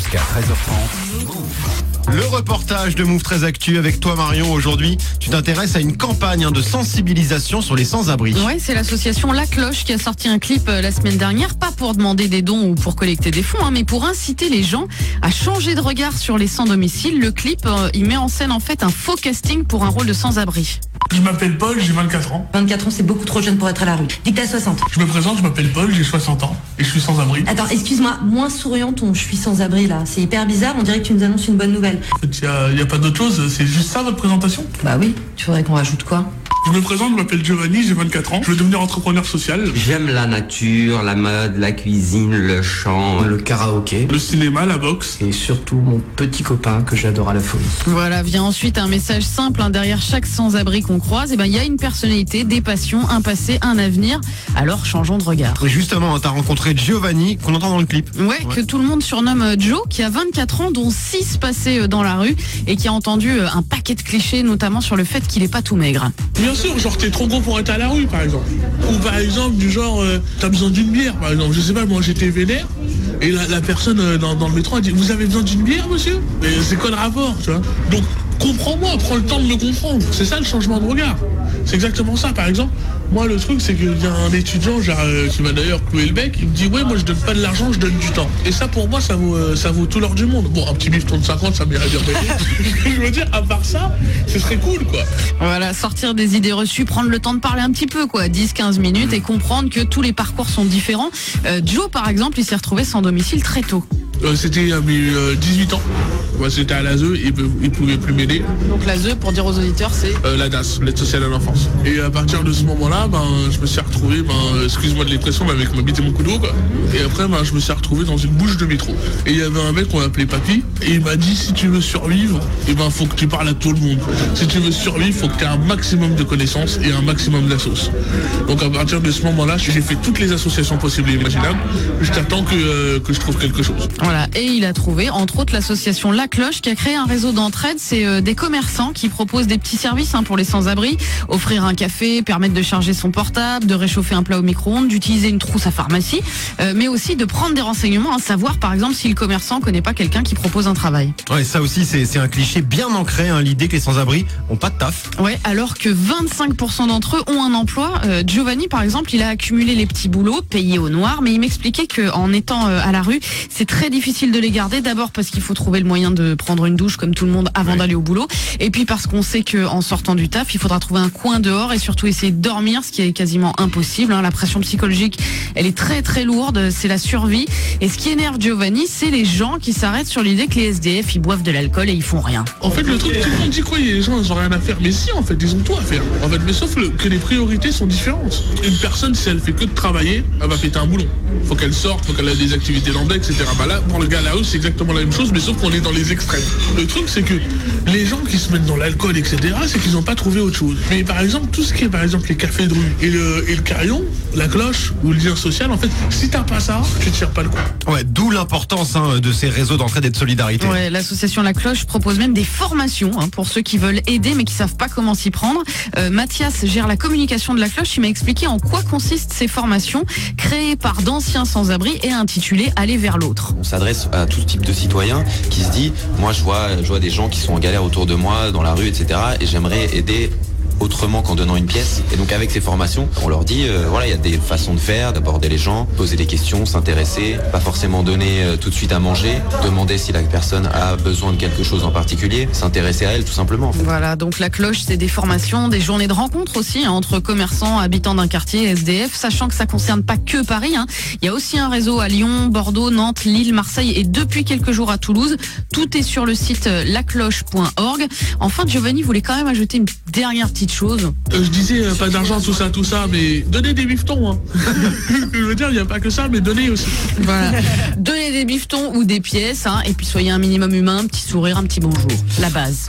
jusqu'à 13h30. Le reportage de Move 13 Actu avec toi Marion aujourd'hui. Tu t'intéresses à une campagne hein, de sensibilisation sur les sans-abri. Ouais, c'est l'association La Cloche qui a sorti un clip euh, la semaine dernière, pas pour demander des dons ou pour collecter des fonds, hein, mais pour inciter les gens à changer de regard sur les sans-domicile. Le clip, euh, il met en scène en fait un faux casting pour un rôle de sans-abri. Je m'appelle Paul, j'ai 24 ans. 24 ans, c'est beaucoup trop jeune pour être à la rue. Dis que t'as 60. Je me présente, je m'appelle Paul, j'ai 60 ans et je suis sans abri. Attends, excuse-moi, moins souriant ton je suis sans abri là. C'est hyper bizarre, on dirait que tu nous annonces une bonne nouvelle. Il n'y a, pas d'autre chose, c'est juste ça votre présentation? Bah oui, tu voudrais qu'on rajoute quoi? Je me présente, je m'appelle Giovanni, j'ai 24 ans. Je veux devenir entrepreneur social. J'aime la nature, la mode, la cuisine, le chant, le karaoké, le cinéma, la boxe. Et surtout mon petit copain que j'adore à la folie. Voilà, vient ensuite un message simple. hein, derrière chaque sans-abri qu'on croise, eh ben, il y a une personnalité, des passions, un passé, un avenir. Alors changeons de regard. Et justement, t'as rencontré Giovanni qu'on entend dans le clip. Ouais, que tout le monde surnomme euh, Joe, qui a 24 ans, dont 6 passés euh, dans la rue, et qui a entendu euh, un paquet de clichés, notamment sur le fait qu'il est pas tout maigre. Bien sûr, genre t'es trop gros pour être à la rue par exemple. Ou par exemple du genre euh, t'as besoin d'une bière par exemple. Je sais pas, moi j'étais vénère et la, personne euh, dans, dans le métro a dit vous avez besoin d'une bière monsieur? Mais c'est quoi le rapport tu vois? Donc comprends-moi, prends le temps de me comprendre. C'est ça le changement de regard. C'est exactement ça par exemple. Moi le truc c'est qu'il y a un étudiant genre, euh, qui m'a d'ailleurs cloué le bec, il me dit ouais moi je donne pas de l'argent, je donne du temps. Et ça pour moi ça vaut euh, ça vaut tout l'or du monde. Bon un petit bifton de 50 ça m'irait bien payé. je veux dire à part ça, ce serait cool quoi. Voilà, sortir des idées reçues, prendre le temps de parler un petit peu, quoi, 10-15 minutes, et comprendre que tous les parcours sont différents. Euh, Joe, par exemple, il s'est retrouvé sans domicile très tôt. Euh, c'était à mes euh, 18 ans. Moi, c'était à l'ASE, il, peut- il pouvait plus m'aider. Donc l'ASE, pour dire aux auditeurs, c'est... Euh, la DAS, l'aide sociale à l'enfance. Et à partir de ce moment-là, ben, je me suis retrouvé, ben, excuse-moi de l'expression, mais avec ma bite et mon couteau, quoi. Et après, ben, je me suis retrouvé dans une bouche de métro. Et il y avait un mec qu'on appelait Papy, et il m'a dit, si tu veux survivre, eh ben, faut que tu parles à tout le monde. Si tu veux survivre, faut que tu aies un maximum de connaissances et un maximum d'assos. Donc à partir de ce moment-là, j'ai fait toutes les associations possibles et imaginables. Je t'attends que, euh, que je trouve quelque chose. Voilà, et il a trouvé, entre autres, l'association La Cloche, qui a créé un réseau d'entraide. C'est euh, des commerçants qui proposent des petits services hein, pour les sans-abri. Offrir un café, permettre de charger son portable, de réchauffer un plat au micro-ondes, d'utiliser une trousse à pharmacie, euh, mais aussi de prendre des renseignements, à savoir, par exemple, si le commerçant connaît pas quelqu'un qui propose un travail. Ouais, ça aussi c'est un cliché bien ancré, hein, l'idée que les sans-abri ont pas de taf. Ouais, alors que 25% d'entre eux ont un emploi. Euh, Giovanni, par exemple, il a accumulé les petits boulots, payés au noir, mais il m'expliquait que en étant à la rue, c'est très difficile de les garder. D'abord parce qu'il faut trouver le moyen de prendre une douche comme tout le monde avant d'aller au boulot, et puis parce qu'on sait que en sortant du taf, il faudra trouver un coin dehors et surtout essayer de dormir, ce qui est quasiment impossible. hein. La pression psychologique, elle est très très lourde. C'est la survie. Et ce qui énerve Giovanni, c'est les gens qui s'arrêtent sur l'idée que les SDF ils boivent de l'alcool et ils font rien. En fait, le truc, tout le monde dit quoi Les gens, ils ont rien à faire. Mais si, en fait, ils ont tout à faire. En fait, mais sauf que les priorités sont différentes. Une personne, si elle fait que de travailler, elle va péter un boulon. Faut qu'elle sorte, faut qu'elle ait des activités bec, etc. Bah là, pour le gars à la rue, c'est exactement la même chose, mais sauf qu'on est dans les extrêmes. Le truc, c'est que les gens qui se mettent dans l'alcool, etc., c'est qu'ils n'ont pas trouvé autre chose. Mais par exemple, tout ce qui est, par exemple, les cafés de rue et le, et le carillon, la cloche ou le lien social, en fait, si t'as pas ça, tu tires pas le coup. Ouais, d'où l'importance hein, de ces réseaux d'entraide et de solidarité. Ouais, l'association La Cloche propose même des formations hein, pour ceux qui veulent aider mais qui savent pas comment s'y prendre. Euh, Mathias gère la communication de La Cloche. Il m'a expliqué en quoi consistent ces formations créées par d'anciens sans-abri et intitulées Aller vers l'autre. On s'adresse à tout type de citoyen qui se dit, moi je vois, je vois des gens qui sont en galère autour de moi, dans la rue, etc. Et j'aimerais aider autrement qu'en donnant une pièce. Et donc avec ces formations, on leur dit, euh, voilà, il y a des façons de faire, d'aborder les gens, poser des questions, s'intéresser, pas forcément donner euh, tout de suite à manger, demander si la personne a besoin de quelque chose en particulier, s'intéresser à elle tout simplement. Voilà, donc La Cloche, c'est des formations, des journées de rencontres aussi hein, entre commerçants, habitants d'un quartier, SDF, sachant que ça concerne pas que Paris. hein. Il y a aussi un réseau à Lyon, Bordeaux, Nantes, Lille, Marseille et depuis quelques jours à Toulouse. Tout est sur le site euh, lacloche.org. Enfin, Giovanni voulait quand même ajouter une dernière petite chose. Euh, je disais euh, pas d'argent, tout ça, tout ça, mais donnez des biftons. Hein. je veux dire, il n'y a pas que ça, mais donnez aussi. Voilà. Donnez des bifetons ou des pièces, hein, et puis soyez un minimum humain, un petit sourire, un petit bonjour. La base.